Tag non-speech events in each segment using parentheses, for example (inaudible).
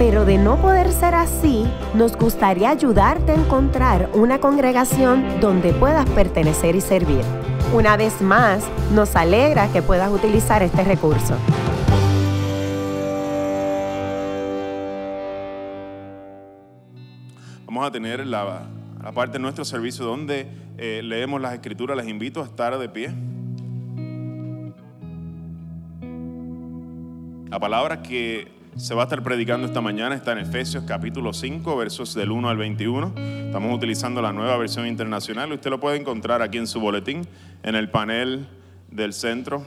pero de no poder ser así, nos gustaría ayudarte a encontrar una congregación donde puedas pertenecer y servir. Una vez más, nos alegra que puedas utilizar este recurso. Vamos a tener la, parte de nuestro servicio donde eh, leemos las escrituras. Les invito a estar de pie. La palabra que se va a estar predicando esta mañana está en Efesios capítulo 5, versos del 1 al 21. Estamos utilizando la nueva versión internacional. Usted lo puede encontrar aquí en su boletín, en el panel del centro.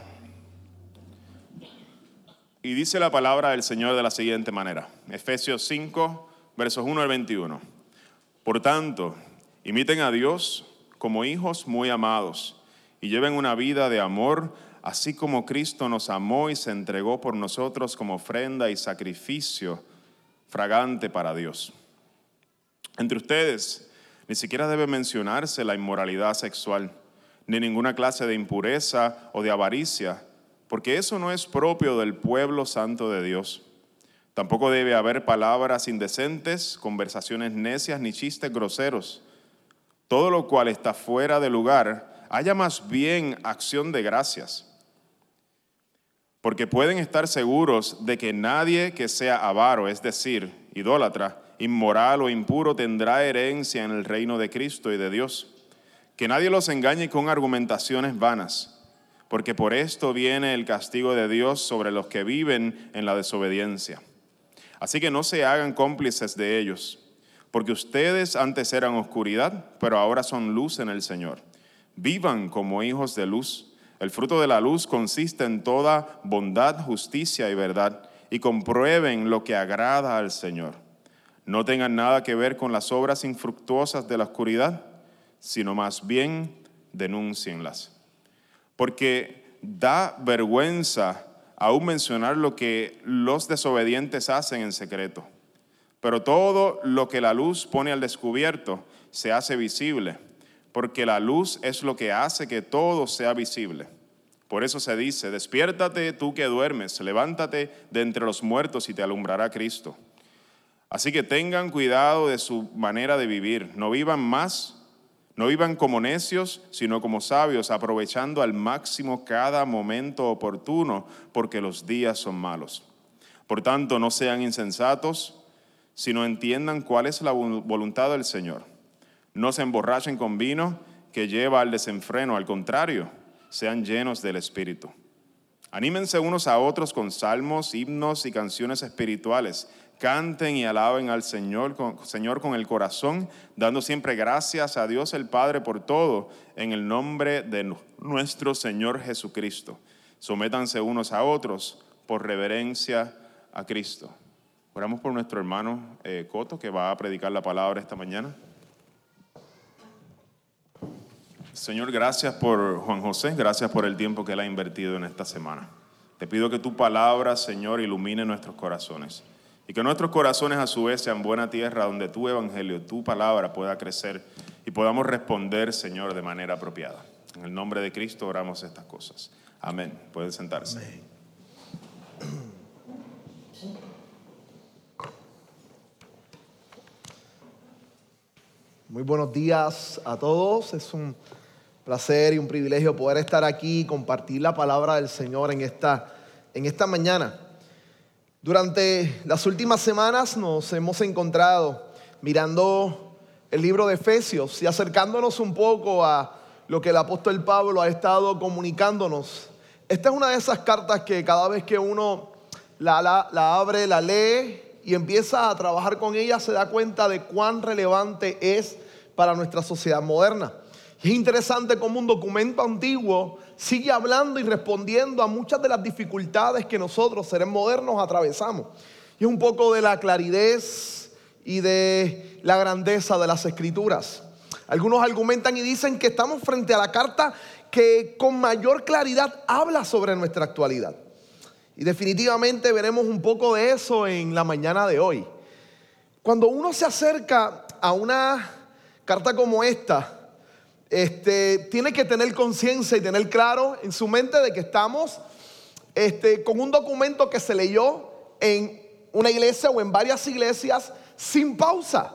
Y dice la palabra del Señor de la siguiente manera. Efesios 5, versos 1 al 21. Por tanto, imiten a Dios como hijos muy amados y lleven una vida de amor así como Cristo nos amó y se entregó por nosotros como ofrenda y sacrificio fragante para Dios. Entre ustedes ni siquiera debe mencionarse la inmoralidad sexual, ni ninguna clase de impureza o de avaricia, porque eso no es propio del pueblo santo de Dios. Tampoco debe haber palabras indecentes, conversaciones necias ni chistes groseros. Todo lo cual está fuera de lugar, haya más bien acción de gracias porque pueden estar seguros de que nadie que sea avaro, es decir, idólatra, inmoral o impuro, tendrá herencia en el reino de Cristo y de Dios. Que nadie los engañe con argumentaciones vanas, porque por esto viene el castigo de Dios sobre los que viven en la desobediencia. Así que no se hagan cómplices de ellos, porque ustedes antes eran oscuridad, pero ahora son luz en el Señor. Vivan como hijos de luz el fruto de la luz consiste en toda bondad, justicia y verdad, y comprueben lo que agrada al Señor. No tengan nada que ver con las obras infructuosas de la oscuridad, sino más bien denúncienlas. Porque da vergüenza aún mencionar lo que los desobedientes hacen en secreto. Pero todo lo que la luz pone al descubierto se hace visible porque la luz es lo que hace que todo sea visible. Por eso se dice, despiértate tú que duermes, levántate de entre los muertos y te alumbrará Cristo. Así que tengan cuidado de su manera de vivir, no vivan más, no vivan como necios, sino como sabios, aprovechando al máximo cada momento oportuno, porque los días son malos. Por tanto, no sean insensatos, sino entiendan cuál es la voluntad del Señor no se emborrachen con vino que lleva al desenfreno, al contrario, sean llenos del Espíritu. Anímense unos a otros con salmos, himnos y canciones espirituales. Canten y alaben al Señor con, Señor con el corazón, dando siempre gracias a Dios el Padre por todo, en el nombre de nuestro Señor Jesucristo. Sométanse unos a otros por reverencia a Cristo. Oramos por nuestro hermano eh, Coto, que va a predicar la palabra esta mañana. Señor, gracias por Juan José, gracias por el tiempo que él ha invertido en esta semana. Te pido que tu palabra, Señor, ilumine nuestros corazones y que nuestros corazones a su vez sean buena tierra donde tu evangelio, tu palabra pueda crecer y podamos responder, Señor, de manera apropiada. En el nombre de Cristo oramos estas cosas. Amén. Pueden sentarse. Muy buenos días a todos. Es un placer y un privilegio poder estar aquí y compartir la palabra del Señor en esta, en esta mañana. Durante las últimas semanas nos hemos encontrado mirando el libro de Efesios y acercándonos un poco a lo que el apóstol Pablo ha estado comunicándonos. Esta es una de esas cartas que cada vez que uno la, la, la abre, la lee y empieza a trabajar con ella, se da cuenta de cuán relevante es para nuestra sociedad moderna. Es interesante cómo un documento antiguo sigue hablando y respondiendo a muchas de las dificultades que nosotros, seres modernos, atravesamos. Y es un poco de la claridad y de la grandeza de las escrituras. Algunos argumentan y dicen que estamos frente a la carta que con mayor claridad habla sobre nuestra actualidad. Y definitivamente veremos un poco de eso en la mañana de hoy. Cuando uno se acerca a una carta como esta, este, tiene que tener conciencia y tener claro en su mente de que estamos este, con un documento que se leyó en una iglesia o en varias iglesias sin pausa,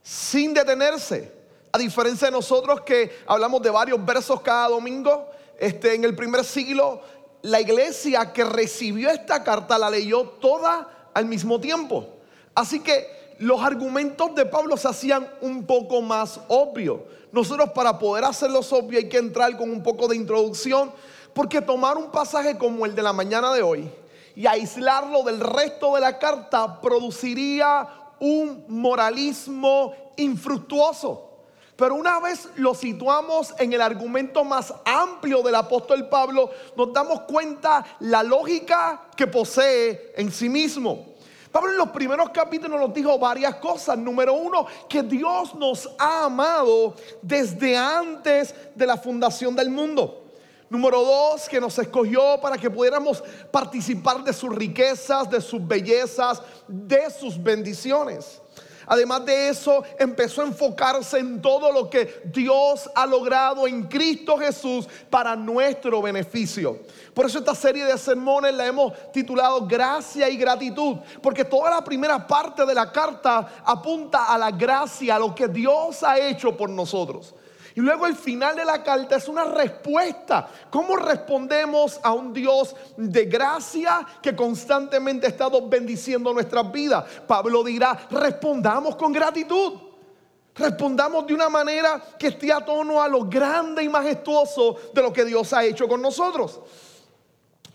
sin detenerse. A diferencia de nosotros que hablamos de varios versos cada domingo, este, en el primer siglo, la iglesia que recibió esta carta la leyó toda al mismo tiempo. Así que los argumentos de Pablo se hacían un poco más obvios. Nosotros para poder hacerlos obvios hay que entrar con un poco de introducción, porque tomar un pasaje como el de la mañana de hoy y aislarlo del resto de la carta produciría un moralismo infructuoso. Pero una vez lo situamos en el argumento más amplio del apóstol Pablo, nos damos cuenta la lógica que posee en sí mismo. Pablo en los primeros capítulos nos dijo varias cosas. Número uno, que Dios nos ha amado desde antes de la fundación del mundo. Número dos, que nos escogió para que pudiéramos participar de sus riquezas, de sus bellezas, de sus bendiciones. Además de eso, empezó a enfocarse en todo lo que Dios ha logrado en Cristo Jesús para nuestro beneficio. Por eso esta serie de sermones la hemos titulado Gracia y Gratitud, porque toda la primera parte de la carta apunta a la gracia, a lo que Dios ha hecho por nosotros. Y luego el final de la carta es una respuesta. ¿Cómo respondemos a un Dios de gracia que constantemente ha estado bendiciendo nuestras vidas? Pablo dirá, respondamos con gratitud. Respondamos de una manera que esté a tono a lo grande y majestuoso de lo que Dios ha hecho con nosotros.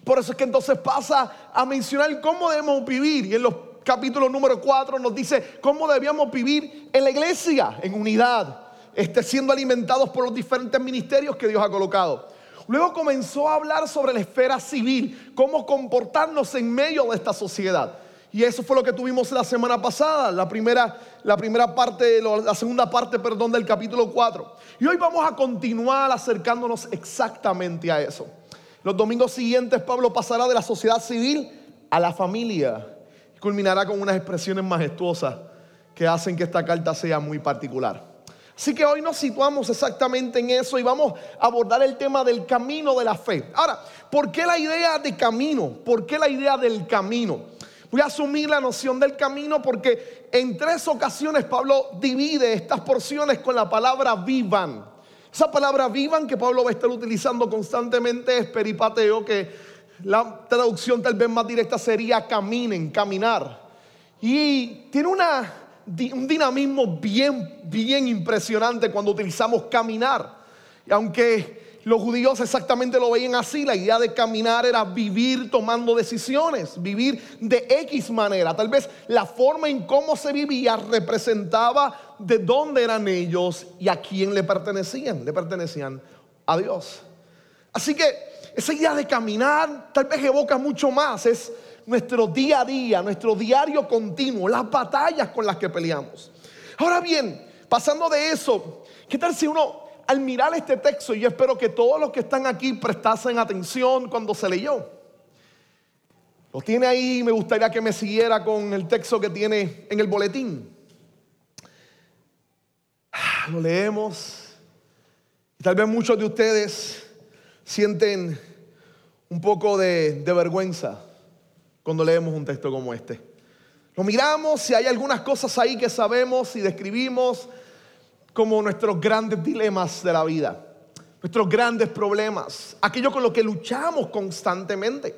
Por eso es que entonces pasa a mencionar cómo debemos vivir. Y en los capítulos número 4 nos dice cómo debíamos vivir en la iglesia, en unidad esté siendo alimentados por los diferentes ministerios que Dios ha colocado. Luego comenzó a hablar sobre la esfera civil, cómo comportarnos en medio de esta sociedad. Y eso fue lo que tuvimos la semana pasada, la primera, la primera parte, la segunda parte, perdón, del capítulo 4. Y hoy vamos a continuar acercándonos exactamente a eso. Los domingos siguientes Pablo pasará de la sociedad civil a la familia y culminará con unas expresiones majestuosas que hacen que esta carta sea muy particular. Así que hoy nos situamos exactamente en eso y vamos a abordar el tema del camino de la fe. Ahora, ¿por qué la idea de camino? ¿Por qué la idea del camino? Voy a asumir la noción del camino porque en tres ocasiones Pablo divide estas porciones con la palabra vivan. Esa palabra vivan que Pablo va a estar utilizando constantemente es peripateo, que la traducción tal vez más directa sería caminen, caminar. Y tiene una un dinamismo bien, bien impresionante cuando utilizamos caminar. Y aunque los judíos exactamente lo veían así, la idea de caminar era vivir tomando decisiones, vivir de X manera. Tal vez la forma en cómo se vivía representaba de dónde eran ellos y a quién le pertenecían. Le pertenecían a Dios. Así que esa idea de caminar tal vez evoca mucho más. Es nuestro día a día, nuestro diario continuo, las batallas con las que peleamos. Ahora bien, pasando de eso, ¿qué tal si uno al mirar este texto, y yo espero que todos los que están aquí prestasen atención cuando se leyó? Lo tiene ahí, me gustaría que me siguiera con el texto que tiene en el boletín. Ah, lo leemos. Y tal vez muchos de ustedes sienten un poco de, de vergüenza cuando leemos un texto como este. Lo miramos si hay algunas cosas ahí que sabemos y describimos como nuestros grandes dilemas de la vida, nuestros grandes problemas, aquello con lo que luchamos constantemente.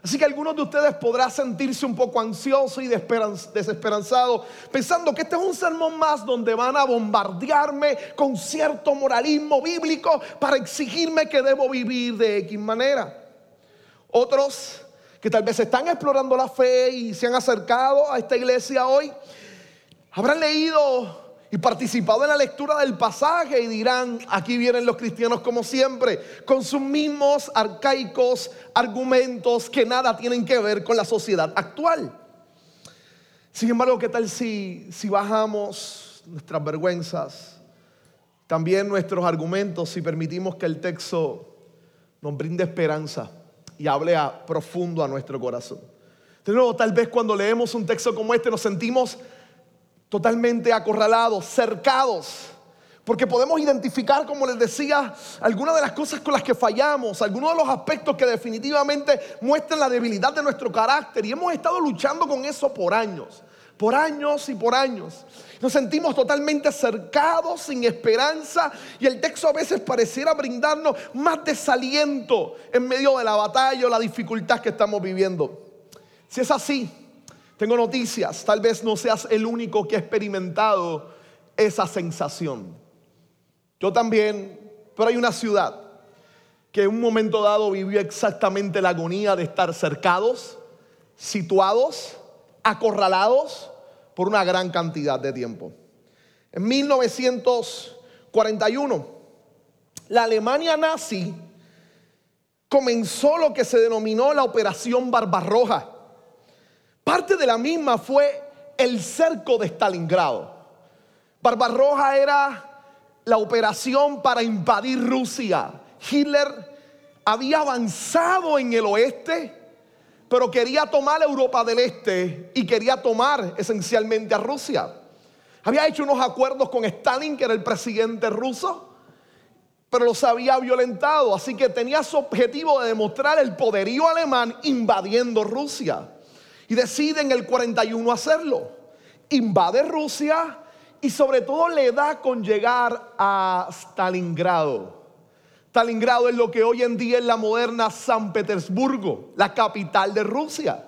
Así que algunos de ustedes podrán sentirse un poco ansiosos y desesperanzados, pensando que este es un sermón más donde van a bombardearme con cierto moralismo bíblico para exigirme que debo vivir de X manera. Otros que tal vez están explorando la fe y se han acercado a esta iglesia hoy, habrán leído y participado en la lectura del pasaje y dirán, aquí vienen los cristianos como siempre, con sus mismos arcaicos argumentos que nada tienen que ver con la sociedad actual. Sin embargo, ¿qué tal si, si bajamos nuestras vergüenzas, también nuestros argumentos si permitimos que el texto nos brinde esperanza y hable a profundo a nuestro corazón. De nuevo, tal vez cuando leemos un texto como este nos sentimos totalmente acorralados, cercados, porque podemos identificar, como les decía, algunas de las cosas con las que fallamos, algunos de los aspectos que definitivamente muestran la debilidad de nuestro carácter y hemos estado luchando con eso por años, por años y por años. Nos sentimos totalmente cercados, sin esperanza, y el texto a veces pareciera brindarnos más desaliento en medio de la batalla o la dificultad que estamos viviendo. Si es así, tengo noticias, tal vez no seas el único que ha experimentado esa sensación. Yo también, pero hay una ciudad que en un momento dado vivió exactamente la agonía de estar cercados, situados, acorralados por una gran cantidad de tiempo. En 1941, la Alemania nazi comenzó lo que se denominó la Operación Barbarroja. Parte de la misma fue el cerco de Stalingrado. Barbarroja era la operación para invadir Rusia. Hitler había avanzado en el oeste, pero quería tomar Europa del Este y quería tomar esencialmente a Rusia. Había hecho unos acuerdos con Stalin, que era el presidente ruso, pero los había violentado, así que tenía su objetivo de demostrar el poderío alemán invadiendo Rusia. Y decide en el 41 hacerlo. Invade Rusia y sobre todo le da con llegar a Stalingrado. Stalingrado es lo que hoy en día es la moderna San Petersburgo, la capital de Rusia.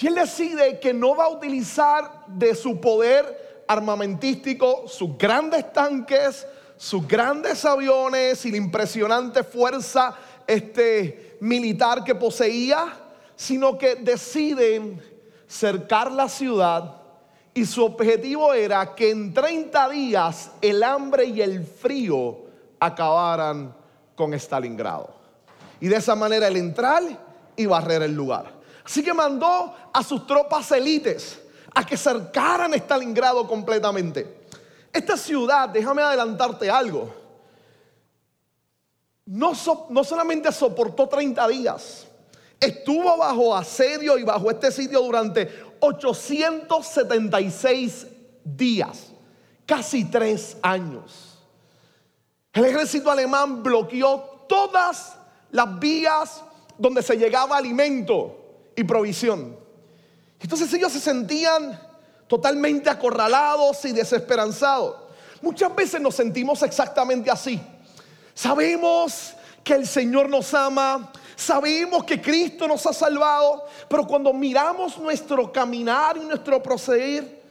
Y él decide que no va a utilizar de su poder armamentístico sus grandes tanques, sus grandes aviones y la impresionante fuerza este, militar que poseía, sino que deciden cercar la ciudad y su objetivo era que en 30 días el hambre y el frío acabaran con Stalingrado. Y de esa manera el entrar y barrer el lugar. Así que mandó a sus tropas élites a que cercaran Stalingrado completamente. Esta ciudad, déjame adelantarte algo, no, no solamente soportó 30 días, estuvo bajo asedio y bajo este sitio durante 876 días, casi tres años. El ejército alemán bloqueó todas las vías donde se llegaba alimento y provisión. Entonces ellos se sentían totalmente acorralados y desesperanzados. Muchas veces nos sentimos exactamente así. Sabemos que el Señor nos ama, Sabemos que Cristo nos ha salvado, pero cuando miramos nuestro caminar y nuestro proceder,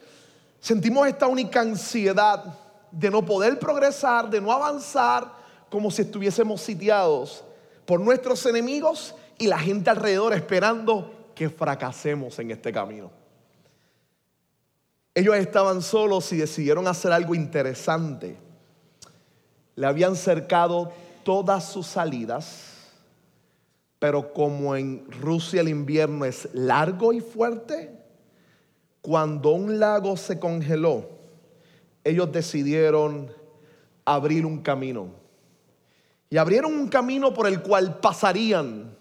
sentimos esta única ansiedad de no poder progresar, de no avanzar, como si estuviésemos sitiados por nuestros enemigos y la gente alrededor esperando que fracasemos en este camino. Ellos estaban solos y decidieron hacer algo interesante. Le habían cercado todas sus salidas pero como en Rusia el invierno es largo y fuerte, cuando un lago se congeló, ellos decidieron abrir un camino. Y abrieron un camino por el cual pasarían,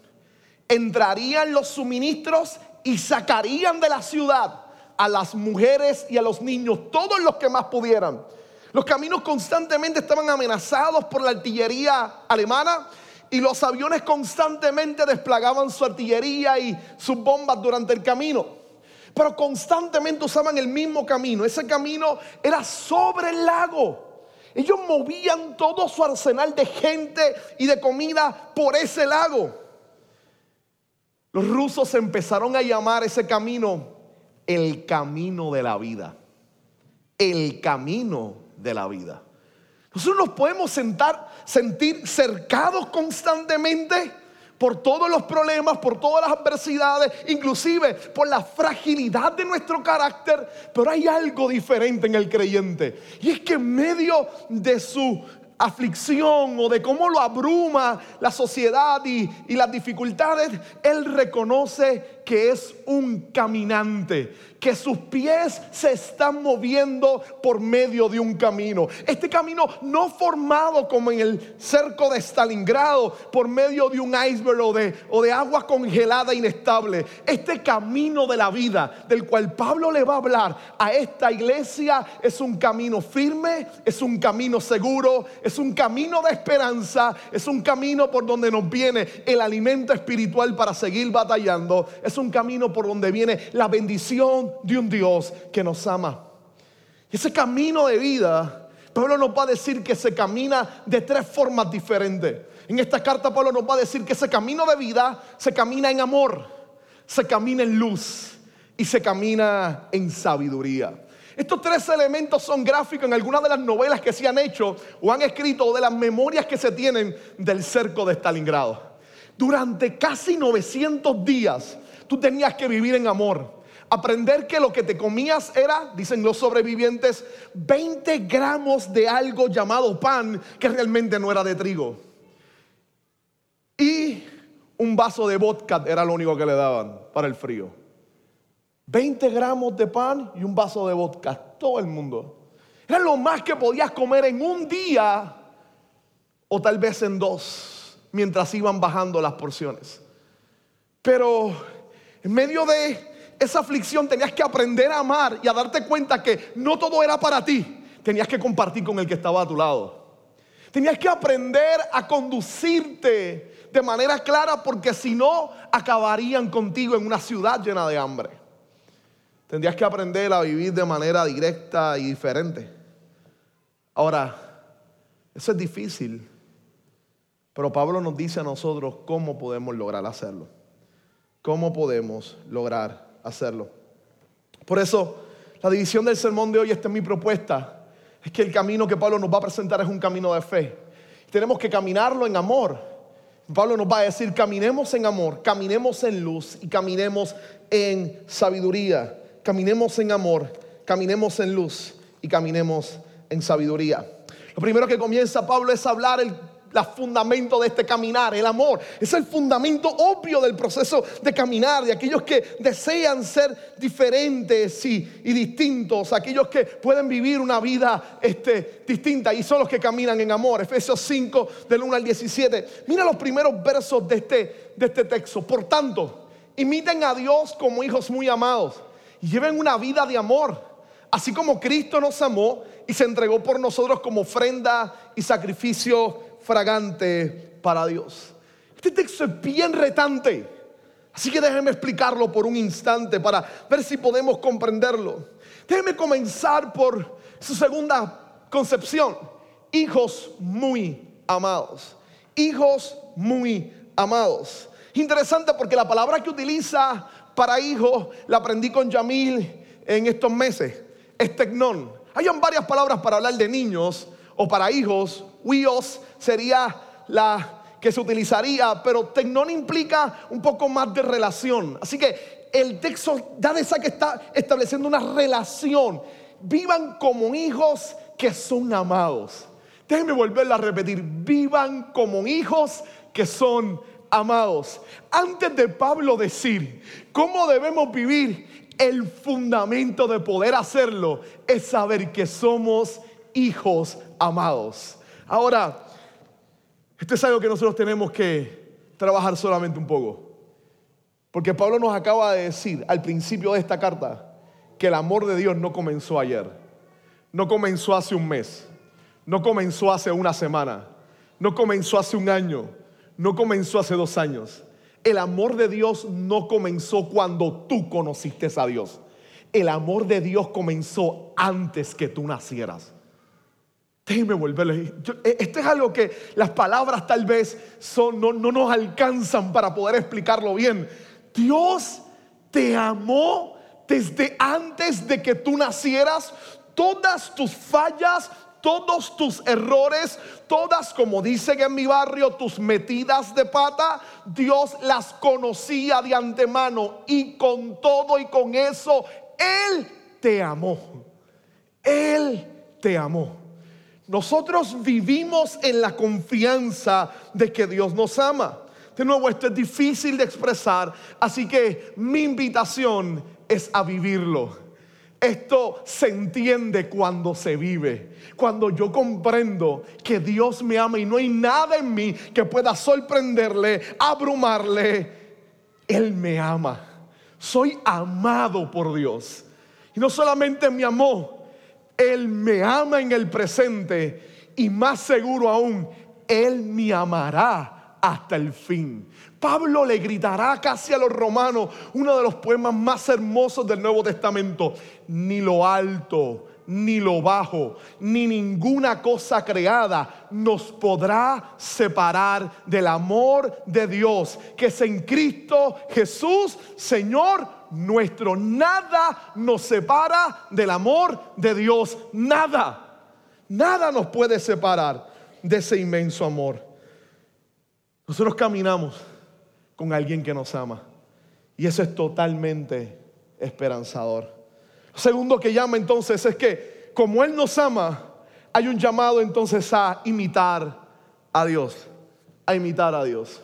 entrarían los suministros y sacarían de la ciudad a las mujeres y a los niños, todos los que más pudieran. Los caminos constantemente estaban amenazados por la artillería alemana y los aviones constantemente desplegaban su artillería y sus bombas durante el camino. Pero constantemente usaban el mismo camino. Ese camino era sobre el lago. Ellos movían todo su arsenal de gente y de comida por ese lago. Los rusos empezaron a llamar ese camino el camino de la vida. El camino de la vida. Nosotros nos podemos sentar, sentir cercados constantemente por todos los problemas, por todas las adversidades, inclusive por la fragilidad de nuestro carácter, pero hay algo diferente en el creyente. Y es que en medio de su aflicción o de cómo lo abruma la sociedad y, y las dificultades, Él reconoce que es un caminante, que sus pies se están moviendo por medio de un camino. Este camino no formado como en el cerco de Stalingrado por medio de un iceberg o de, o de agua congelada inestable. Este camino de la vida del cual Pablo le va a hablar a esta iglesia es un camino firme, es un camino seguro, es un camino de esperanza, es un camino por donde nos viene el alimento espiritual para seguir batallando. Un camino por donde viene la bendición de un Dios que nos ama. Ese camino de vida, Pablo nos va a decir que se camina de tres formas diferentes. En esta carta Pablo nos va a decir que ese camino de vida se camina en amor, se camina en luz y se camina en sabiduría. Estos tres elementos son gráficos en algunas de las novelas que se han hecho o han escrito o de las memorias que se tienen del cerco de Stalingrado. Durante casi 900 días tú tenías que vivir en amor. Aprender que lo que te comías era, dicen los sobrevivientes, 20 gramos de algo llamado pan que realmente no era de trigo. Y un vaso de vodka era lo único que le daban para el frío. 20 gramos de pan y un vaso de vodka, todo el mundo. Era lo más que podías comer en un día o tal vez en dos mientras iban bajando las porciones. Pero en medio de esa aflicción tenías que aprender a amar y a darte cuenta que no todo era para ti. Tenías que compartir con el que estaba a tu lado. Tenías que aprender a conducirte de manera clara porque si no acabarían contigo en una ciudad llena de hambre. Tendrías que aprender a vivir de manera directa y diferente. Ahora, eso es difícil pero Pablo nos dice a nosotros cómo podemos lograr hacerlo. ¿Cómo podemos lograr hacerlo? Por eso, la división del sermón de hoy, esta es mi propuesta, es que el camino que Pablo nos va a presentar es un camino de fe. Tenemos que caminarlo en amor. Pablo nos va a decir, caminemos en amor, caminemos en luz y caminemos en sabiduría. Caminemos en amor, caminemos en luz y caminemos en sabiduría. Lo primero que comienza Pablo es hablar el la fundamento de este caminar, el amor. Es el fundamento obvio del proceso de caminar, de aquellos que desean ser diferentes y, distintos, aquellos que pueden vivir una vida este, distinta y son los que caminan en amor. Efesios 5, del 1 al 17. Mira los primeros versos este, de este texto. Por tanto, imiten a Dios como hijos muy amados y lleven una vida de amor. Así como Cristo nos amó y se entregó por nosotros como ofrenda y sacrificio fragante para Dios. Este texto es bien retante. Así que déjenme explicarlo por un instante para ver si podemos comprenderlo. Déjenme comenzar por su segunda concepción. Hijos muy amados. Hijos muy amados. Interesante porque la palabra que utiliza para hijo la aprendí con Yamil en estos meses. Es tecnón. Hay varias palabras para hablar de niños o para hijos. Huios sería la que se utilizaría, pero tecnón implica un poco más de relación. Así que el texto ya de esa que está estableciendo una relación. Vivan como hijos que son amados. Déjenme volverla a repetir. Vivan como hijos que son amados. Antes de Pablo decir cómo debemos vivir, el fundamento de poder hacerlo es saber que somos hijos amados. Ahora, esto es algo que nosotros tenemos que trabajar solamente un poco. Porque Pablo nos acaba de decir al principio de esta carta que el amor de Dios no comenzó ayer, no comenzó hace un mes, no comenzó hace una semana, no comenzó hace un año, no comenzó hace dos años. El amor de Dios no comenzó cuando tú conociste a Dios. El amor de Dios comenzó antes que tú nacieras. Eh, esto es algo que las palabras tal vez son, no, no nos alcanzan para poder explicarlo bien. Dios te amó desde antes de que tú nacieras. Todas tus fallas, todos tus errores, todas, como dicen en mi barrio, tus metidas de pata, Dios las conocía de antemano y con todo y con eso, Él te amó. Él te amó. Nosotros vivimos en la confianza de que Dios nos ama. De nuevo, esto es difícil de expresar, así que mi invitación es a vivirlo. Esto se entiende cuando se vive, cuando yo comprendo que Dios me ama y no hay nada en mí que pueda sorprenderle, abrumarle. Él me ama. Soy amado por Dios. Y no solamente me amó, Él me ama en el presente y más seguro aún, Él me amará hasta el fin. Pablo le gritará casi a los romanos uno de los poemas más hermosos del Nuevo Testamento. Ni lo alto, ni lo bajo, ni ninguna cosa creada nos podrá separar del amor de Dios, que es en Cristo Jesús, Señor nuestro. Nada nos separa del amor de Dios. Nada. Nada nos puede separar de ese inmenso amor. Nosotros caminamos con alguien que nos ama. Y eso es totalmente esperanzador. Lo segundo que llama entonces es que como Él nos ama, hay un llamado entonces a imitar a Dios. A imitar a Dios.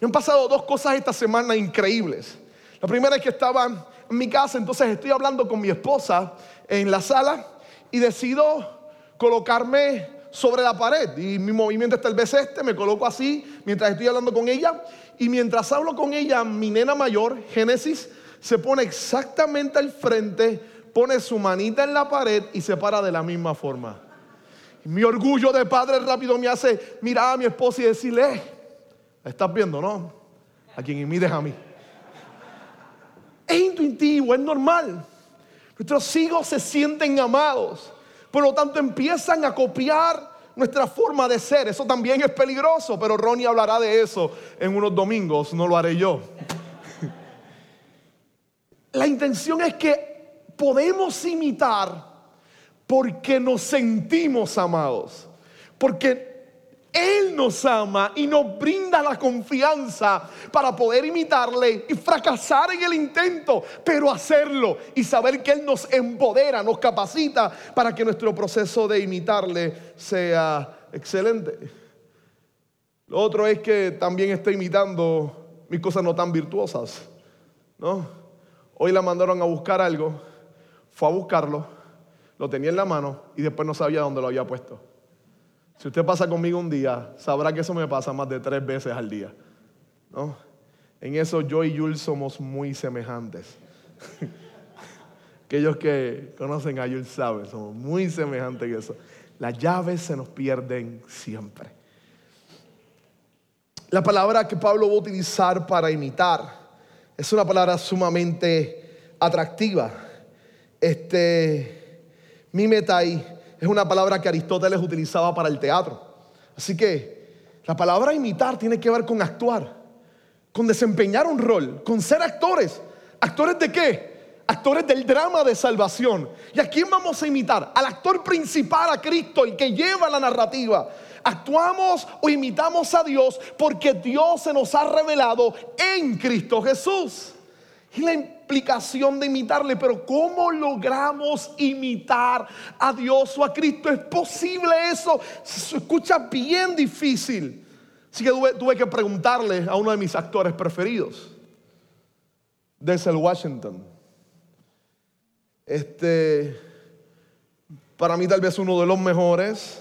Me han pasado dos cosas esta semana increíbles. La primera es que estaba en mi casa, entonces estoy hablando con mi esposa en la sala y decido colocarme sobre la pared. Y mi movimiento es tal vez este, me coloco así mientras estoy hablando con ella. Y mientras hablo con ella, mi nena mayor, Génesis, se pone exactamente al frente, pone su manita en la pared y se para de la misma forma. Mi orgullo de padre rápido me hace mirar a mi esposa y decirle, eh, estás viendo, no? A quien imites a mí. Es intuitivo, es normal. Nuestros hijos se sienten amados. Por lo tanto, empiezan a copiar nuestra forma de ser. Eso también es peligroso, pero Ronnie hablará de eso en unos domingos, no lo haré yo. (laughs) La intención es que podemos imitar porque nos sentimos amados, porque él nos ama y nos brinda la confianza para poder imitarle y fracasar en el intento, pero hacerlo y saber que Él nos empodera, nos capacita para que nuestro proceso de imitarle sea excelente. Lo otro es que también está imitando mis cosas no tan virtuosas. ¿no? Hoy la mandaron a buscar algo, fue a buscarlo, lo tenía en la mano y después no sabía dónde lo había puesto. Si usted pasa conmigo un día, sabrá que eso me pasa más de tres veces al día. ¿no? En eso yo y Jules somos muy semejantes. (laughs) Aquellos que conocen a Jules saben, somos muy semejantes en eso. Las llaves se nos pierden siempre. La palabra que Pablo va a utilizar para imitar es una palabra sumamente atractiva. Este, mimetai es una palabra que Aristóteles utilizaba para el teatro. Así que la palabra imitar tiene que ver con actuar, con desempeñar un rol, con ser actores. ¿Actores de qué? Actores del drama de salvación. ¿Y a quién vamos a imitar? Al actor principal, a Cristo, el que lleva la narrativa. Actuamos o imitamos a Dios porque Dios se nos ha revelado en Cristo Jesús y la implicación de imitarle. Pero ¿cómo logramos imitar a Dios o a Cristo? ¿Es posible eso? Se escucha bien difícil. Así que tuve, que preguntarle a uno de mis actores preferidos, Denzel Washington. Este, para mí tal vez uno de los mejores.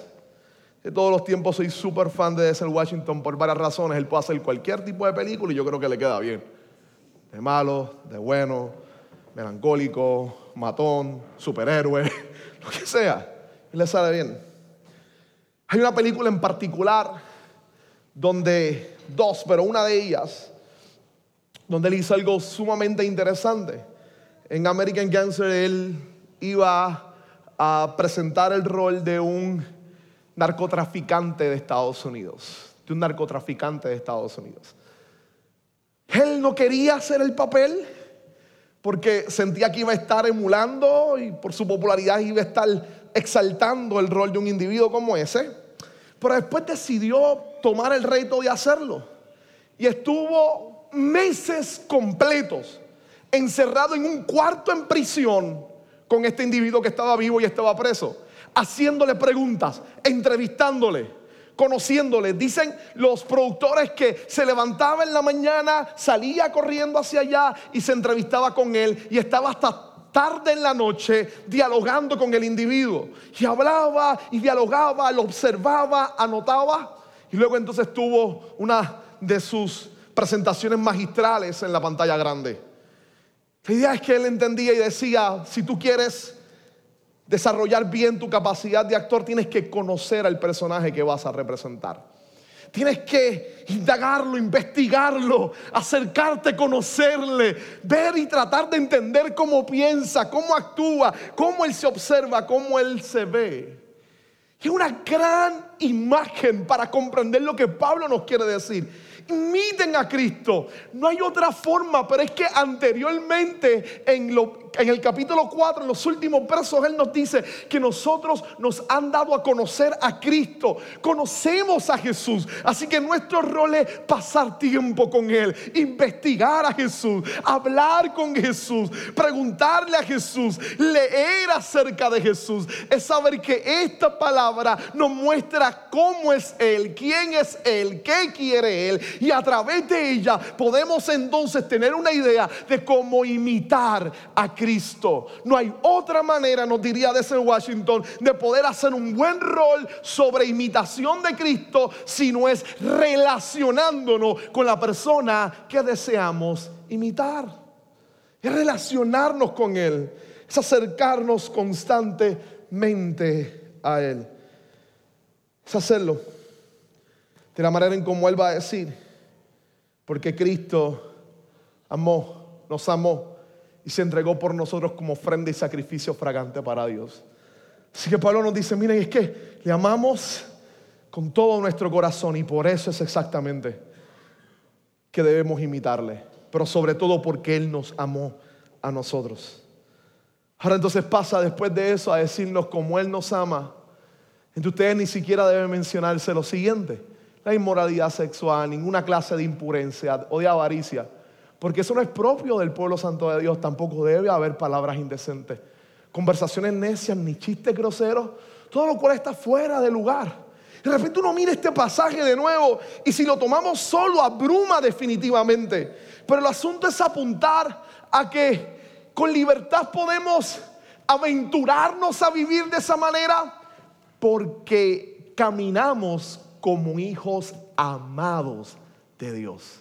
De todos los tiempos soy súper fan de Denzel Washington por varias razones. Él puede hacer cualquier tipo de película y yo creo que le queda bien de malo, de bueno, melancólico, matón, superhéroe, (laughs) lo que sea, y le sale bien. Hay una película en particular donde dos, pero una de ellas, donde él hizo algo sumamente interesante. En American Cancer él iba a presentar el rol de un narcotraficante de Estados Unidos, de un narcotraficante de Estados Unidos. Él no quería hacer el papel porque sentía que iba a estar emulando y por su popularidad iba a estar exaltando el rol de un individuo como ese. Pero después decidió tomar el reto de hacerlo. Y estuvo meses completos encerrado en un cuarto en prisión con este individuo que estaba vivo y estaba preso, haciéndole preguntas, entrevistándole conociéndole. Dicen los productores que se levantaba en la mañana, salía corriendo hacia allá y se entrevistaba con él y estaba hasta tarde en la noche dialogando con el individuo. Y hablaba y dialogaba, lo observaba, anotaba. Y luego entonces tuvo una de sus presentaciones magistrales en la pantalla grande. La idea es que él entendía y decía, si tú quieres desarrollar bien tu capacidad de actor, tienes que conocer al personaje que vas a representar. Tienes que indagarlo, investigarlo, acercarte, conocerle, ver y tratar de entender cómo piensa, cómo actúa, cómo él se observa, cómo él se ve. Es una gran imagen para comprender lo que Pablo nos quiere decir imiten a Cristo. No hay otra forma, pero es que anteriormente en, lo, en el capítulo 4, en los últimos versos, Él nos dice que nosotros nos han dado a conocer a Cristo. Conocemos a Jesús. Así que nuestro rol es pasar tiempo con Él, investigar a Jesús, hablar con Jesús, preguntarle a Jesús, leer acerca de Jesús. Es saber que esta palabra nos muestra cómo es Él, quién es Él, qué quiere Él y a través de ella podemos entonces tener una idea de cómo imitar a Cristo. No hay otra manera, nos diría desde Washington, de poder hacer un buen rol sobre imitación de Cristo si no es relacionándonos con la persona que deseamos imitar. Es relacionarnos con Él, es acercarnos constantemente a Él. Es hacerlo de la manera en como Él va a decir. Porque Cristo amó, nos amó y se entregó por nosotros como ofrenda y sacrificio fragante para Dios. Así que Pablo nos dice, miren, es que le amamos con todo nuestro corazón y por eso es exactamente que debemos imitarle, pero sobre todo porque Él nos amó a nosotros. Ahora entonces pasa después de eso a decirnos como Él nos ama. Entonces ustedes ni siquiera deben mencionarse lo siguiente la inmoralidad sexual, ninguna clase de impurencia o de avaricia, porque eso no es propio del pueblo santo de Dios, tampoco debe haber palabras indecentes, conversaciones necias, ni chistes groseros, todo lo cual está fuera de lugar. De repente uno mira este pasaje de nuevo y si lo tomamos solo abruma definitivamente. Pero el asunto es apuntar a que con libertad podemos aventurarnos a vivir de esa manera porque caminamos como hijos amados de Dios.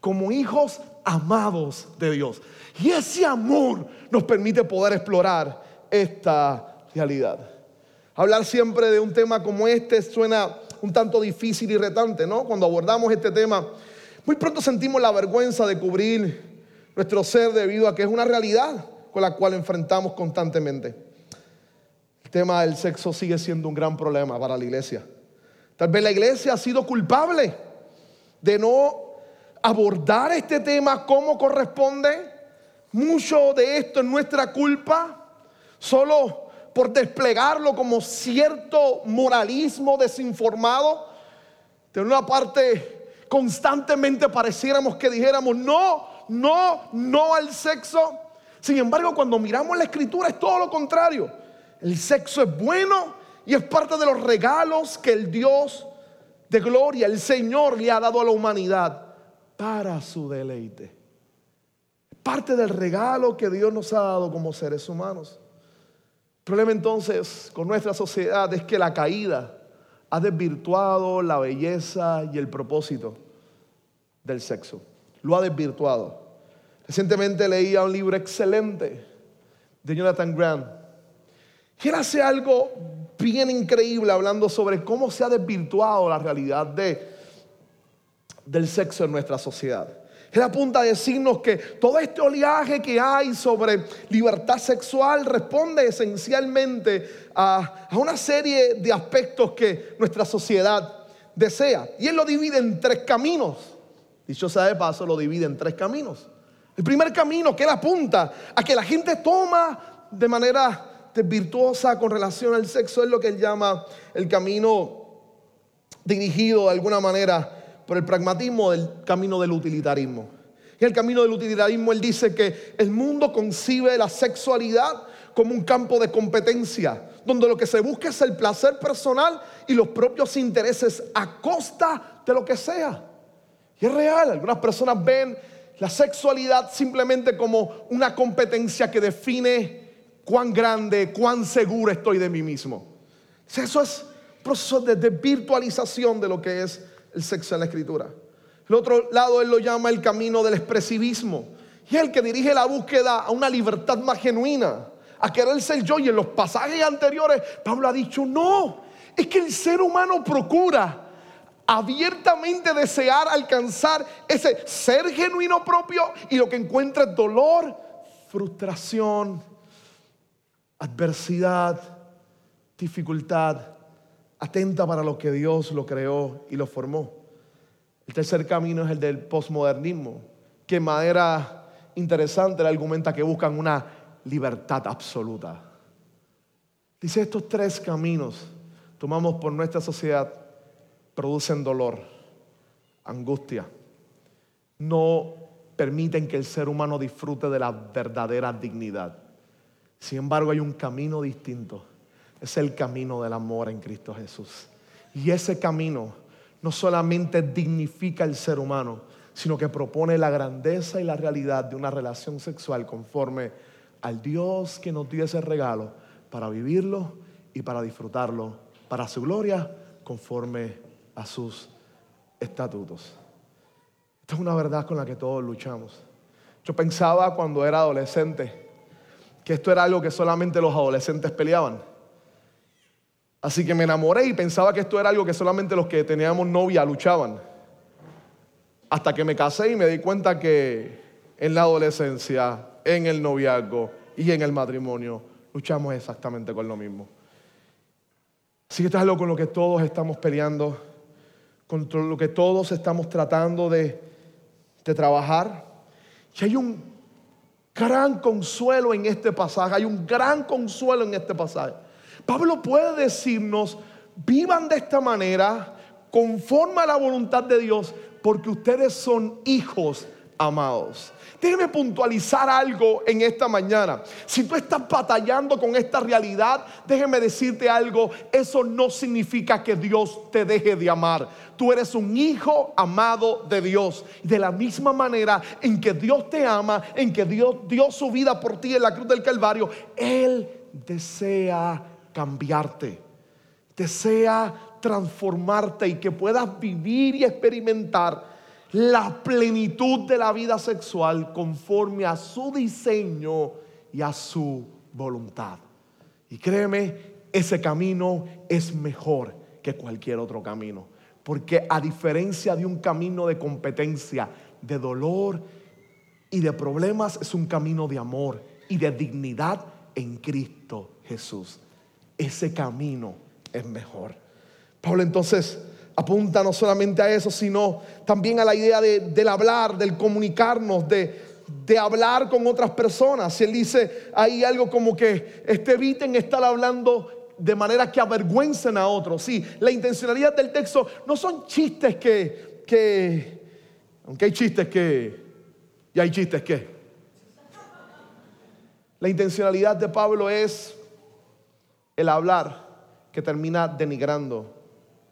Como hijos amados de Dios. Y ese amor nos permite poder explorar esta realidad. Hablar siempre de un tema como este suena un tanto difícil y retante, ¿no? Cuando abordamos este tema, muy pronto sentimos la vergüenza de cubrir nuestro ser debido a que es una realidad con la cual enfrentamos constantemente. El tema del sexo sigue siendo un gran problema para la iglesia. Tal vez la iglesia ha sido culpable de no abordar este tema como corresponde. Mucho de esto es nuestra culpa, solo por desplegarlo como cierto moralismo desinformado. De una parte, constantemente pareciéramos que dijéramos no, no, no al sexo. Sin embargo, cuando miramos la escritura es todo lo contrario. El sexo es bueno, y es parte de los regalos que el Dios de gloria, el Señor, le ha dado a la humanidad para su deleite. Parte del regalo que Dios nos ha dado como seres humanos. El problema entonces con nuestra sociedad es que la caída ha desvirtuado la belleza y el propósito del sexo. Lo ha desvirtuado. Recientemente leía un libro excelente de Jonathan Grant. Y él hace algo bien increíble hablando sobre cómo se ha desvirtuado la realidad de, del sexo en nuestra sociedad. Él apunta a decirnos que todo este oleaje que hay sobre libertad sexual responde esencialmente a, a, una serie de aspectos que nuestra sociedad desea. Y él lo divide en tres caminos. Dicho sea de paso, lo divide en tres caminos. El primer camino que él apunta a que la gente toma de manera virtuosa con relación al sexo es lo que él llama el camino dirigido de alguna manera por el pragmatismo del camino del utilitarismo. En el camino del utilitarismo él dice que el mundo concibe la sexualidad como un campo de competencia, donde lo que se busca es el placer personal y los propios intereses a costa de lo que sea. Y es real, algunas personas ven la sexualidad simplemente como una competencia que define cuán grande, cuán seguro estoy de mí mismo. Eso es proceso de, virtualización de lo que es el sexo en la escritura. El otro lado él lo llama el camino del expresivismo. Y es el que dirige la búsqueda a una libertad más genuina, a querer ser yo. Y en los pasajes anteriores, Pablo ha dicho, no, es que el ser humano procura abiertamente desear alcanzar ese ser genuino propio y lo que encuentra es dolor, frustración, adversidad, dificultad, atenta para lo que Dios lo creó y lo formó. El tercer camino es el del posmodernismo, que de manera interesante le argumenta que buscan una libertad absoluta. Dice, estos tres caminos tomamos por nuestra sociedad producen dolor, angustia, no permiten que el ser humano disfrute de la verdadera dignidad. Sin embargo, hay un camino distinto. Es el camino del amor en Cristo Jesús. Y ese camino no solamente dignifica al ser humano, sino que propone la grandeza y la realidad de una relación sexual conforme al Dios que nos dio ese regalo para vivirlo y para disfrutarlo para su gloria conforme a sus estatutos. Esta es una verdad con la que todos luchamos. Yo pensaba cuando era adolescente que esto era algo que solamente los adolescentes peleaban. Así que me enamoré y pensaba que esto era algo que solamente los que teníamos novia luchaban. Hasta que me casé y me di cuenta que en la adolescencia, en el noviazgo y en el matrimonio luchamos exactamente con lo mismo. Así que esto es algo con lo que todos estamos peleando contra lo que todos estamos tratando de, de trabajar. Y hay un gran consuelo en este pasaje, hay un gran consuelo en este pasaje. Pablo puede decirnos, vivan de esta manera, conforme a la voluntad de Dios, porque ustedes son hijos amados. Déjeme puntualizar algo en esta mañana. Si tú estás batallando con esta realidad, déjeme decirte algo. Eso no significa que Dios te deje de amar. Tú eres un hijo amado de Dios. De la misma manera en que Dios te ama, en que Dios dio su vida por ti en la cruz del Calvario, Él desea cambiarte. Desea transformarte y que puedas vivir y experimentar la plenitud de la vida sexual conforme a su diseño y a su voluntad. Y créeme, ese camino es mejor que cualquier otro camino. Porque a diferencia de un camino de competencia, de dolor y de problemas, es un camino de amor y de dignidad en Cristo Jesús. Ese camino es mejor. Pablo entonces apunta no solamente a eso, sino también a la idea del hablar, del comunicarnos, de, hablar con otras personas. Si él dice ahí algo como que este, eviten estar hablando de manera que avergüencen a otros. Sí, la intencionalidad del texto no son chistes que, que aunque hay chistes que, y hay chistes que. La intencionalidad de Pablo es el hablar que termina denigrando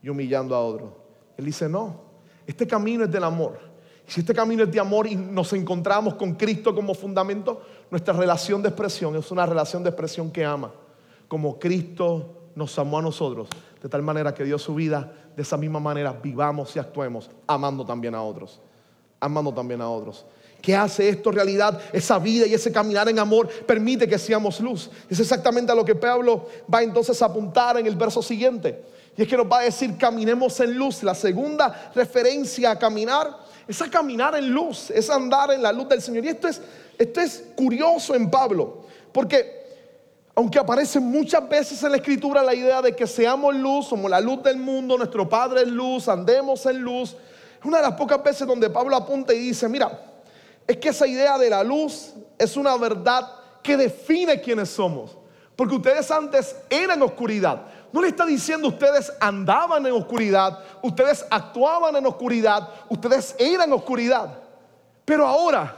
y humillando a otro. Él dice, no, este camino es del amor. Si este camino es de amor y nos encontramos con Cristo como fundamento, nuestra relación de expresión es una relación de expresión que ama, como Cristo nos amó a nosotros, de tal manera que dio su vida, de esa misma manera vivamos y actuemos, amando también a otros, amando también a otros. ¿Qué hace esto realidad? Esa vida y ese caminar en amor permite que seamos luz. Es exactamente a lo que Pablo va entonces a apuntar en el verso siguiente. Y es que nos va a decir, caminemos en luz. La segunda referencia a caminar es a caminar en luz, es andar en la luz del Señor. Y esto es, esto es curioso en Pablo, porque aunque aparece muchas veces en la escritura la idea de que seamos luz, somos la luz del mundo, nuestro Padre es luz, andemos en luz, es una de las pocas veces donde Pablo apunta y dice, mira, es que esa idea de la luz es una verdad que define quiénes somos. Porque ustedes antes eran oscuridad. No le está diciendo ustedes andaban en oscuridad, ustedes actuaban en oscuridad, ustedes eran oscuridad. Pero ahora,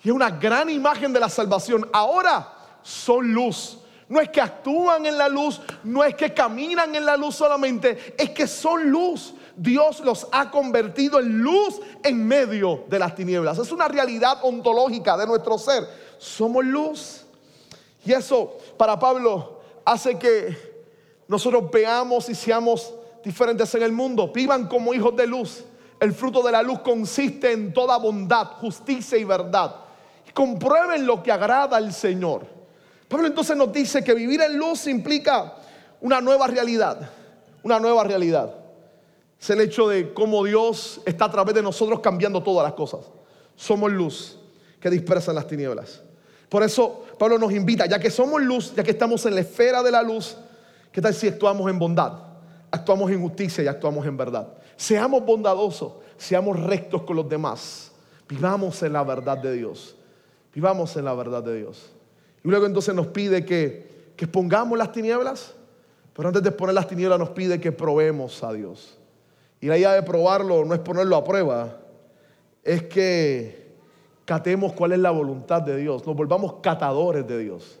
y es una gran imagen de la salvación, ahora son luz. No es que actúan en la luz, no es que caminan en la luz solamente, es que son luz. Dios los ha convertido en luz en medio de las tinieblas. Es una realidad ontológica de nuestro ser. Somos luz. Y eso para Pablo hace que nosotros veamos y seamos diferentes en el mundo. Vivan como hijos de luz. El fruto de la luz consiste en toda bondad, justicia y verdad. Comprueben lo que agrada al Señor. Pablo entonces nos dice que vivir en luz implica una nueva realidad, una nueva realidad. Es el hecho de cómo Dios está a través de nosotros cambiando todas las cosas. Somos luz que dispersa las tinieblas. Por eso Pablo nos invita, ya que somos luz, ya que estamos en la esfera de la luz, ¿qué tal si actuamos en bondad? Actuamos en justicia y actuamos en verdad. Seamos bondadosos, seamos rectos con los demás. Vivamos en la verdad de Dios. Vivamos en la verdad de Dios. Y luego entonces nos pide que, que expongamos las tinieblas, pero antes de exponer las tinieblas nos pide que probemos a Dios. Y la idea de probarlo no es ponerlo a prueba, es que catemos cuál es la voluntad de Dios, nos volvamos catadores de Dios.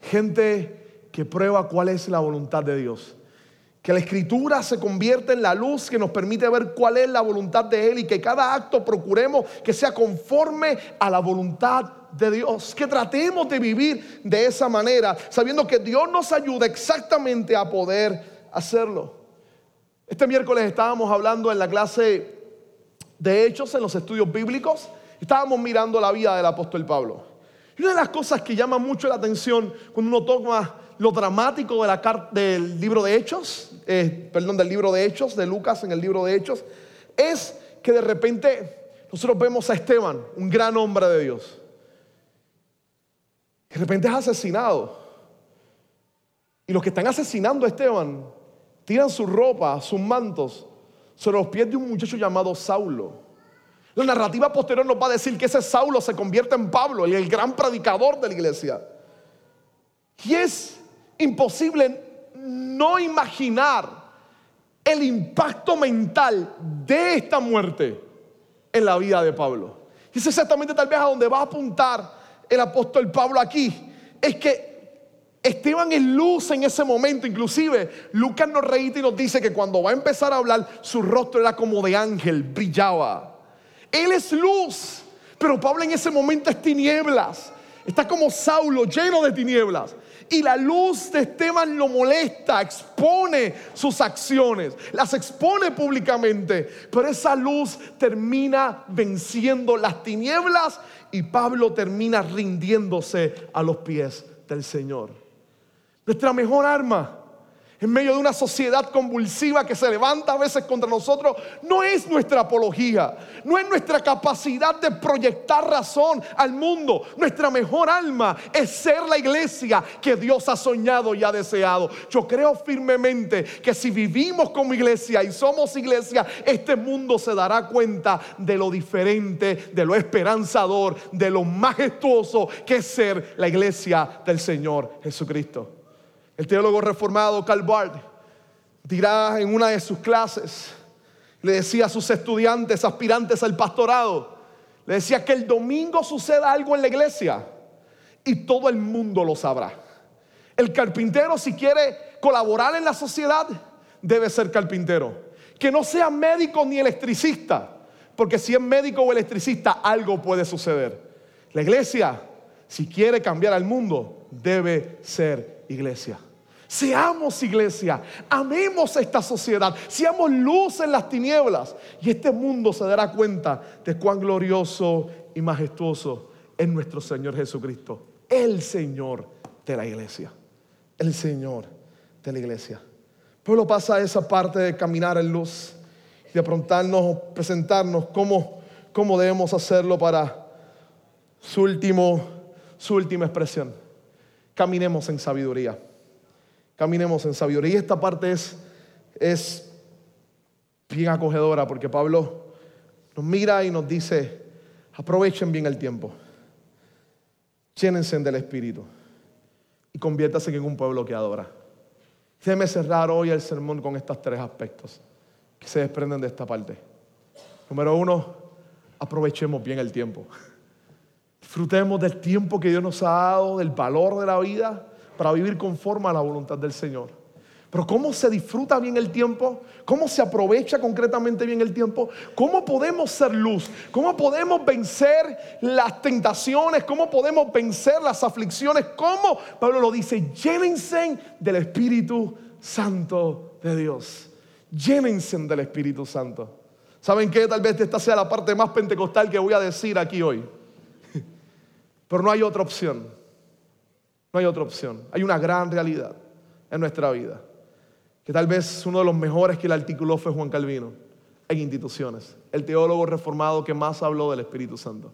Gente que prueba cuál es la voluntad de Dios. Que la escritura se convierta en la luz que nos permite ver cuál es la voluntad de Él y que cada acto procuremos que sea conforme a la voluntad de Dios. Que tratemos de vivir de esa manera, sabiendo que Dios nos ayuda exactamente a poder hacerlo. Este miércoles estábamos hablando en la clase de Hechos, en los estudios bíblicos, estábamos mirando la vida del apóstol Pablo. Y una de las cosas que llama mucho la atención cuando uno toma lo dramático de la del libro de Hechos, eh, perdón, del libro de Hechos, de Lucas en el libro de Hechos, es que de repente nosotros vemos a Esteban, un gran hombre de Dios. De repente es asesinado. Y los que están asesinando a Esteban tiran su ropa, sus mantos, sobre los pies de un muchacho llamado Saulo. La narrativa posterior nos va a decir que ese Saulo se convierte en Pablo, el gran predicador de la iglesia. Y es imposible no imaginar el impacto mental de esta muerte en la vida de Pablo. Y es exactamente tal vez a donde va a apuntar el apóstol Pablo aquí. Es que Esteban es luz en ese momento. Inclusive Lucas nos reíte y nos dice que cuando va a empezar a hablar, su rostro era como de ángel, brillaba. Él es luz, pero Pablo en ese momento es tinieblas. Está como Saulo, lleno de tinieblas. Y la luz de Esteban lo molesta, expone sus acciones, las expone públicamente. Pero esa luz termina venciendo las tinieblas y Pablo termina rindiéndose a los pies del Señor. Nuestra mejor arma en medio de una sociedad convulsiva que se levanta a veces contra nosotros, no es nuestra apología, no es nuestra capacidad de proyectar razón al mundo. Nuestra mejor alma es ser la iglesia que Dios ha soñado y ha deseado. Yo creo firmemente que si vivimos como iglesia y somos iglesia, este mundo se dará cuenta de lo diferente, de lo esperanzador, de lo majestuoso que es ser la iglesia del Señor Jesucristo. El teólogo reformado Karl Barth dirá en una de sus clases, le decía a sus estudiantes, aspirantes al pastorado, le decía que el domingo suceda algo en la iglesia y todo el mundo lo sabrá. El carpintero si quiere colaborar en la sociedad debe ser carpintero. Que no sea médico ni electricista, porque si es médico o electricista algo puede suceder. La iglesia, si quiere cambiar al mundo, debe ser iglesia. Seamos iglesia, amemos esta sociedad, seamos luz en las tinieblas y este mundo se dará cuenta de cuán glorioso y majestuoso es nuestro Señor Jesucristo, el Señor de la iglesia, el Señor de la iglesia. Pueblo pasa esa parte de caminar en luz de aprontarnos, presentarnos cómo, cómo debemos hacerlo para su, último, su última expresión. Caminemos en sabiduría caminemos en sabiduría. Y esta parte es, es bien acogedora porque Pablo nos mira y nos dice, aprovechen bien el tiempo, llénense del Espíritu y conviértase en un pueblo que adora. Déjeme cerrar hoy el sermón con estos tres aspectos que se desprenden de esta parte. Número uno, aprovechemos bien el tiempo. Disfrutemos del tiempo que Dios nos ha dado, del valor de la vida, para vivir conforme a la voluntad del Señor. Pero ¿cómo se disfruta bien el tiempo? ¿Cómo se aprovecha concretamente bien el tiempo? ¿Cómo podemos ser luz? ¿Cómo podemos vencer las tentaciones? ¿Cómo podemos vencer las aflicciones? ¿Cómo? Pablo lo dice, llénense del Espíritu Santo de Dios. Llénense del Espíritu Santo. ¿Saben qué? Tal vez esta sea la parte más pentecostal que voy a decir aquí hoy. Pero no hay otra opción. No hay otra opción. Hay una gran realidad en nuestra vida que tal vez uno de los mejores que le articuló fue Juan Calvino en instituciones, el teólogo reformado que más habló del Espíritu Santo.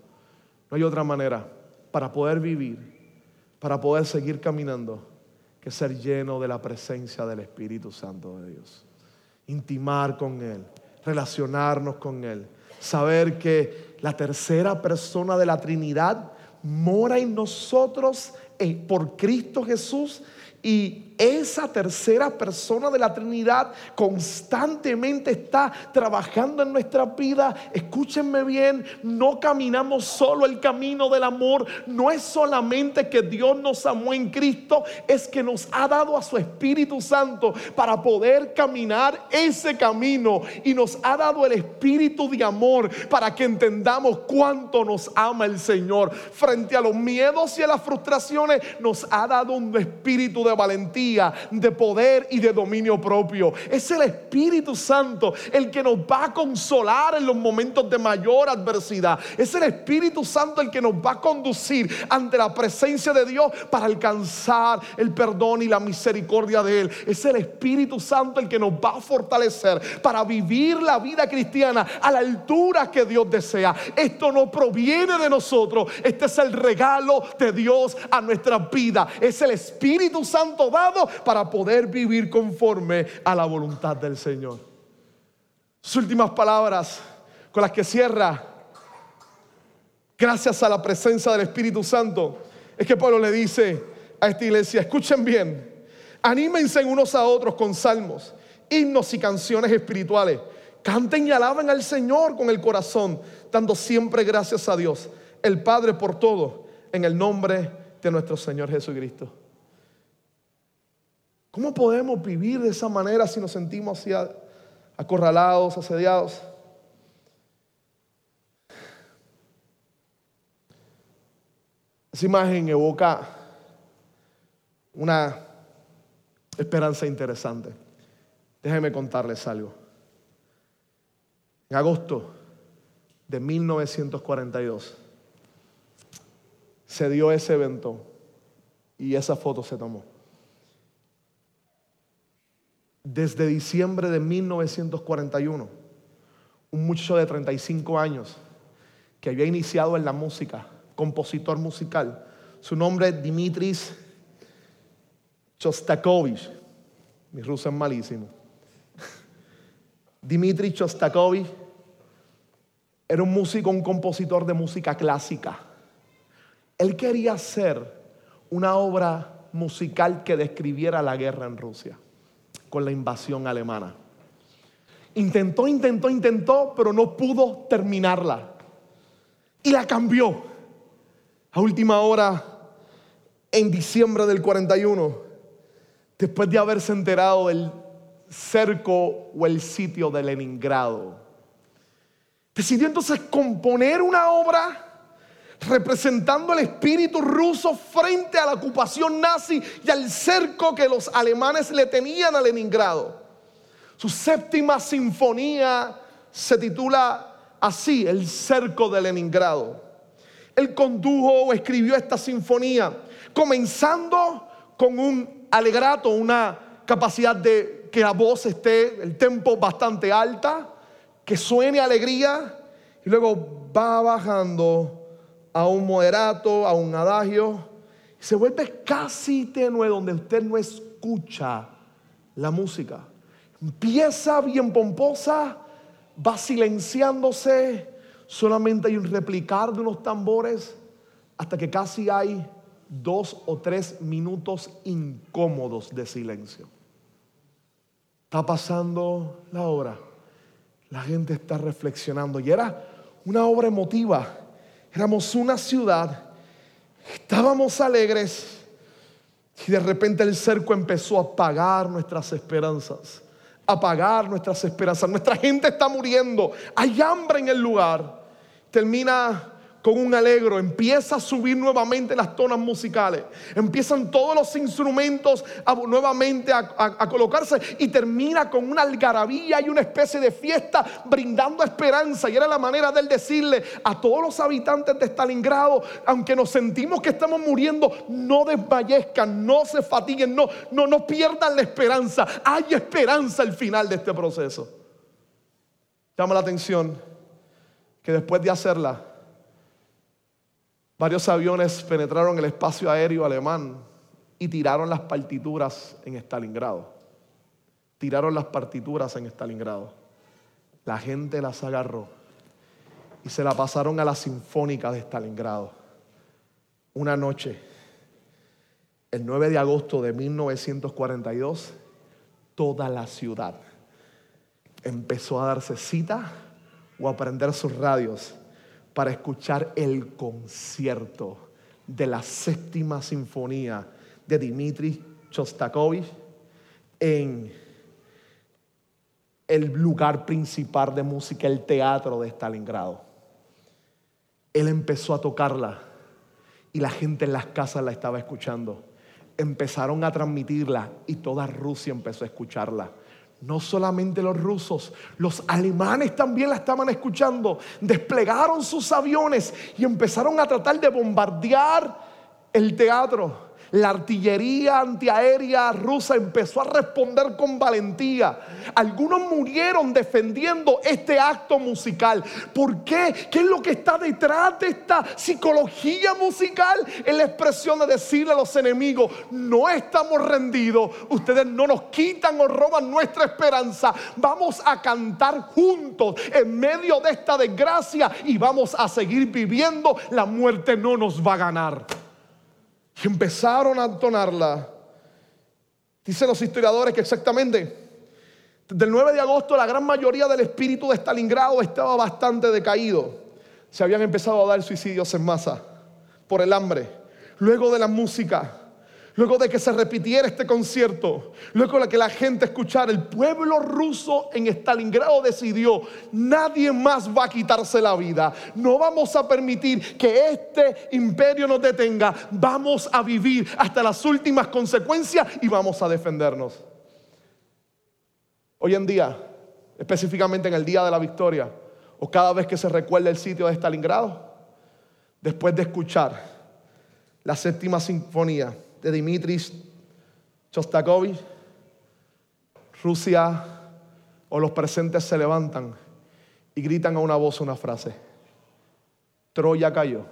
No hay otra manera para poder vivir, para poder seguir caminando, que ser lleno de la presencia del Espíritu Santo de Dios. Intimar con Él, relacionarnos con Él, saber que la tercera persona de la Trinidad mora en nosotros eh, por Cristo Jesús y esa tercera persona de la Trinidad constantemente está trabajando en nuestra vida. Escúchenme bien, no caminamos solo el camino del amor. No es solamente que Dios nos amó en Cristo, es que nos ha dado a su Espíritu Santo para poder caminar ese camino. Y nos ha dado el Espíritu de amor para que entendamos cuánto nos ama el Señor. Frente a los miedos y a las frustraciones, nos ha dado un espíritu de valentía de poder y de dominio propio. Es el Espíritu Santo el que nos va a consolar en los momentos de mayor adversidad. Es el Espíritu Santo el que nos va a conducir ante la presencia de Dios para alcanzar el perdón y la misericordia de Él. Es el Espíritu Santo el que nos va a fortalecer para vivir la vida cristiana a la altura que Dios desea. Esto no proviene de nosotros. Este es el regalo de Dios a nuestra vida. Es el Espíritu Santo dado para poder vivir conforme a la voluntad del Señor. Sus últimas palabras con las que cierra, gracias a la presencia del Espíritu Santo, es que Pablo le dice a esta iglesia, escuchen bien, anímense unos a otros con salmos, himnos y canciones espirituales. Canten y alaben al Señor con el corazón, dando siempre gracias a Dios, el Padre por todo, en el nombre de nuestro Señor Jesucristo. ¿Cómo podemos vivir de esa manera si nos sentimos así acorralados, asediados? Esa imagen evoca una esperanza interesante. Déjenme contarles algo. En agosto de 1942 se dio ese evento y esa foto se tomó desde diciembre de 1941, un muchacho de 35 años que había iniciado en la música, compositor musical. Su nombre es Dimitris Chostakovich. Mi ruso es malísimo. (laughs) Chostakovich era un músico, un compositor de música clásica. Él quería hacer una obra musical que describiera la guerra en Rusia con la invasión alemana. Intentó, intentó, intentó, pero no pudo terminarla. Y la cambió. A última hora, en diciembre del 41, después de haberse enterado del cerco o el sitio de Leningrado, decidió entonces componer una obra representando el espíritu ruso frente a la ocupación nazi y al cerco que los alemanes le tenían a Leningrado. Su séptima sinfonía se titula así, El cerco de Leningrado. Él condujo o escribió esta sinfonía, comenzando con un alegrato, una capacidad de que la voz esté, el tempo bastante alta, que suene alegría, y luego va bajando a un moderato, a un adagio, se vuelve casi tenue donde usted no escucha la música. Empieza bien pomposa, va silenciándose, solamente hay un replicar de unos tambores, hasta que casi hay dos o tres minutos incómodos de silencio. Está pasando la hora, la gente está reflexionando y era una obra emotiva Éramos una ciudad Estábamos alegres y de repente el cerco empezó a apagar nuestras esperanzas, apagar nuestras esperanzas. Nuestra gente está muriendo, hay hambre en el lugar. Termina con un alegro, empieza a subir nuevamente las tonas musicales, empiezan todos los instrumentos nuevamente a, colocarse y termina con una algarabía y una especie de fiesta brindando esperanza. Y era la manera de él decirle a todos los habitantes de Stalingrado, aunque nos sentimos que estamos muriendo, no desfallezcan, no se fatiguen, no, no, no pierdan la esperanza. Hay esperanza al final de este proceso. Llama la atención que después de hacerla, Varios aviones penetraron el espacio aéreo alemán y tiraron las partituras en Stalingrado. Tiraron las partituras en Stalingrado. La gente las agarró y se la pasaron a la Sinfónica de Stalingrado. Una noche, el 9 de agosto de 1942, toda la ciudad empezó a darse cita o a prender sus radios para escuchar el concierto de la séptima sinfonía de Dmitri Shostakovich en el lugar principal de música, el teatro de Stalingrado. Él empezó a tocarla y la gente en las casas la estaba escuchando. Empezaron a transmitirla y toda Rusia empezó a escucharla. No solamente los rusos, los alemanes también la estaban escuchando. Desplegaron sus aviones y empezaron a tratar de bombardear el teatro. La artillería antiaérea rusa empezó a responder con valentía. Algunos murieron defendiendo este acto musical. ¿Por qué? ¿Qué es lo que está detrás de esta psicología musical? Es la expresión de decirle a los enemigos, no estamos rendidos, ustedes no nos quitan o roban nuestra esperanza. Vamos a cantar juntos en medio de esta desgracia y vamos a seguir viviendo. La muerte no nos va a ganar. Y empezaron a entonarla. Dicen los historiadores que exactamente del 9 de agosto la gran mayoría del espíritu de Stalingrado estaba bastante decaído. Se habían empezado a dar suicidios en masa por el hambre. Luego de la música, luego de que se repitiera este concierto, luego de que la gente escuchara, el pueblo ruso en Stalingrado decidió, nadie más va a quitarse la vida. No vamos a permitir que este imperio nos detenga. Vamos a vivir hasta las últimas consecuencias y vamos a defendernos. Hoy en día, específicamente en el día de la victoria, o cada vez que se recuerda el sitio de Stalingrado, después de escuchar la séptima sinfonía, de Dimitris Shostakovich, Rusia o los presentes se levantan y gritan a una voz una frase. Troya cayó,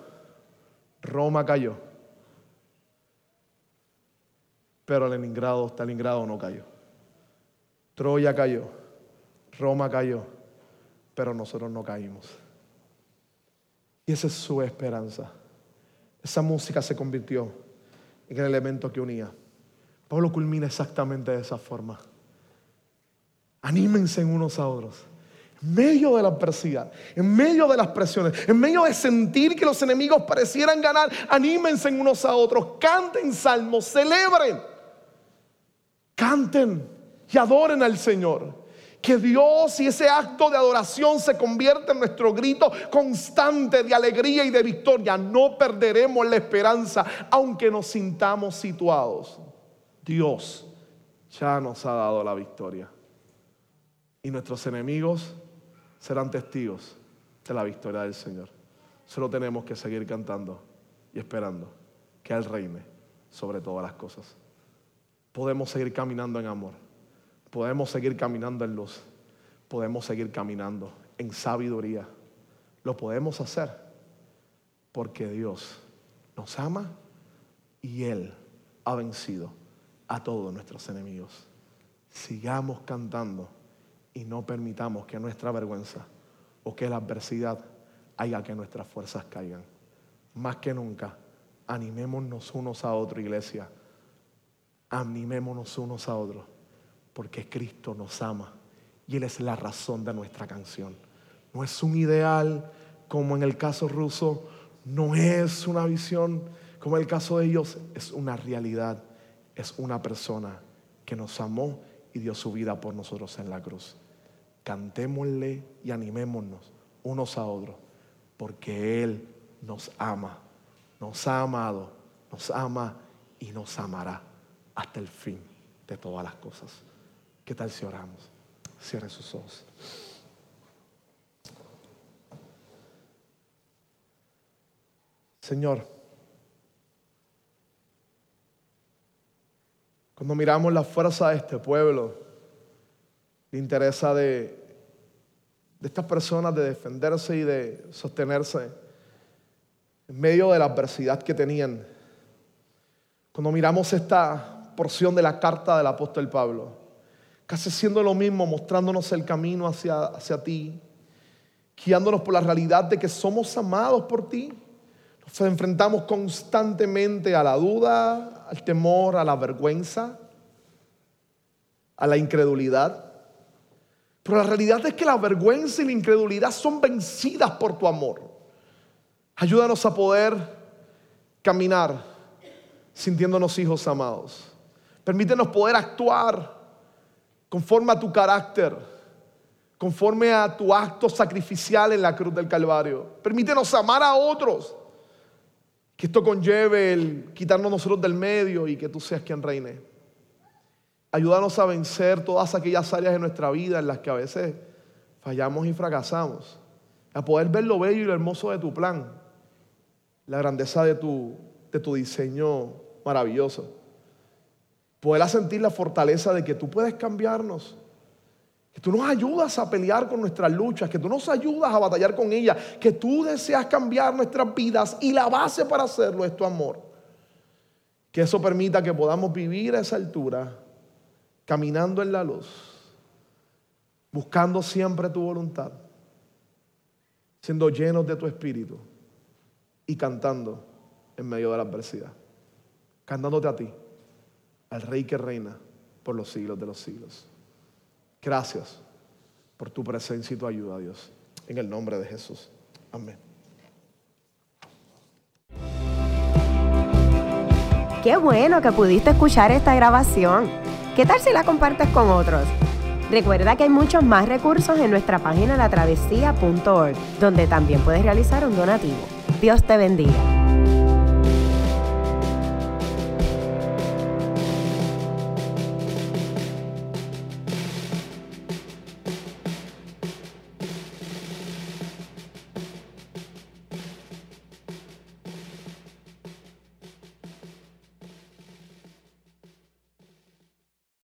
Roma cayó, pero Leningrado, Stalingrado no cayó. Troya cayó, Roma cayó, pero nosotros no caímos. Y esa es su esperanza. Esa música se convirtió en el elemento que unía. Pablo culmina exactamente de esa forma. Anímense unos a otros. En medio de la adversidad, en medio de las presiones, en medio de sentir que los enemigos parecieran ganar, anímense unos a otros, canten salmos, celebren, canten y adoren al Señor. Que Dios y ese acto de adoración se convierta en nuestro grito constante de alegría y de victoria. No perderemos la esperanza, aunque nos sintamos situados. Dios ya nos ha dado la victoria. Y nuestros enemigos serán testigos de la victoria del Señor. Solo tenemos que seguir cantando y esperando que Él reine sobre todas las cosas. Podemos seguir caminando en amor podemos seguir caminando en luz, podemos seguir caminando en sabiduría. Lo podemos hacer porque Dios nos ama y Él ha vencido a todos nuestros enemigos. Sigamos cantando y no permitamos que nuestra vergüenza o que la adversidad haga que nuestras fuerzas caigan. Más que nunca, animémonos unos a otros, iglesia. Animémonos unos a otros porque Cristo nos ama y Él es la razón de nuestra canción. No es un ideal como en el caso ruso, no es una visión como en el caso de ellos, es una realidad, es una persona que nos amó y dio su vida por nosotros en la cruz. Cantémosle y animémonos unos a otros, porque Él nos ama, nos ha amado, nos ama y nos amará hasta el fin de todas las cosas. ¿Qué tal si oramos? Cierre sus ojos. Señor, cuando miramos la fuerza de este pueblo, le interesa de, de estas personas de defenderse y de sostenerse en medio de la adversidad que tenían. Cuando miramos esta porción de la carta del apóstol Pablo, casi siendo lo mismo, mostrándonos el camino hacia, hacia ti, guiándonos por la realidad de que somos amados por ti nos enfrentamos constantemente a la duda, al temor, a la vergüenza, a la incredulidad. Pero la realidad es que la vergüenza y la incredulidad son vencidas por tu amor. Ayúdanos a poder caminar sintiéndonos hijos amados. Permítenos poder actuar conforme a tu carácter, conforme a tu acto sacrificial en la cruz del Calvario. Permítenos amar a otros que esto conlleve el quitarnos nosotros del medio y que tú seas quien reine. Ayúdanos a vencer todas aquellas áreas de nuestra vida en las que a veces fallamos y fracasamos. A poder ver lo bello y lo hermoso de tu plan. La grandeza de tu, de tu diseño maravilloso. Poder sentir la fortaleza de que tú puedes cambiarnos que tú nos ayudas a pelear con nuestras luchas, que tú nos ayudas a batallar con ellas, que tú deseas cambiar nuestras vidas y la base para hacerlo es tu amor. Que eso permita que podamos vivir a esa altura, caminando en la luz, buscando siempre tu voluntad, siendo llenos de tu espíritu y cantando en medio de la adversidad, cantándote a ti, al Rey que reina por los siglos de los siglos. Gracias por tu presencia y tu ayuda, Dios. En el nombre de Jesús. Amén. Qué bueno que pudiste escuchar esta grabación. ¿Qué tal si la compartes con otros? Recuerda que hay muchos más recursos en nuestra página latravesía.org, donde también puedes realizar un donativo. Dios te bendiga.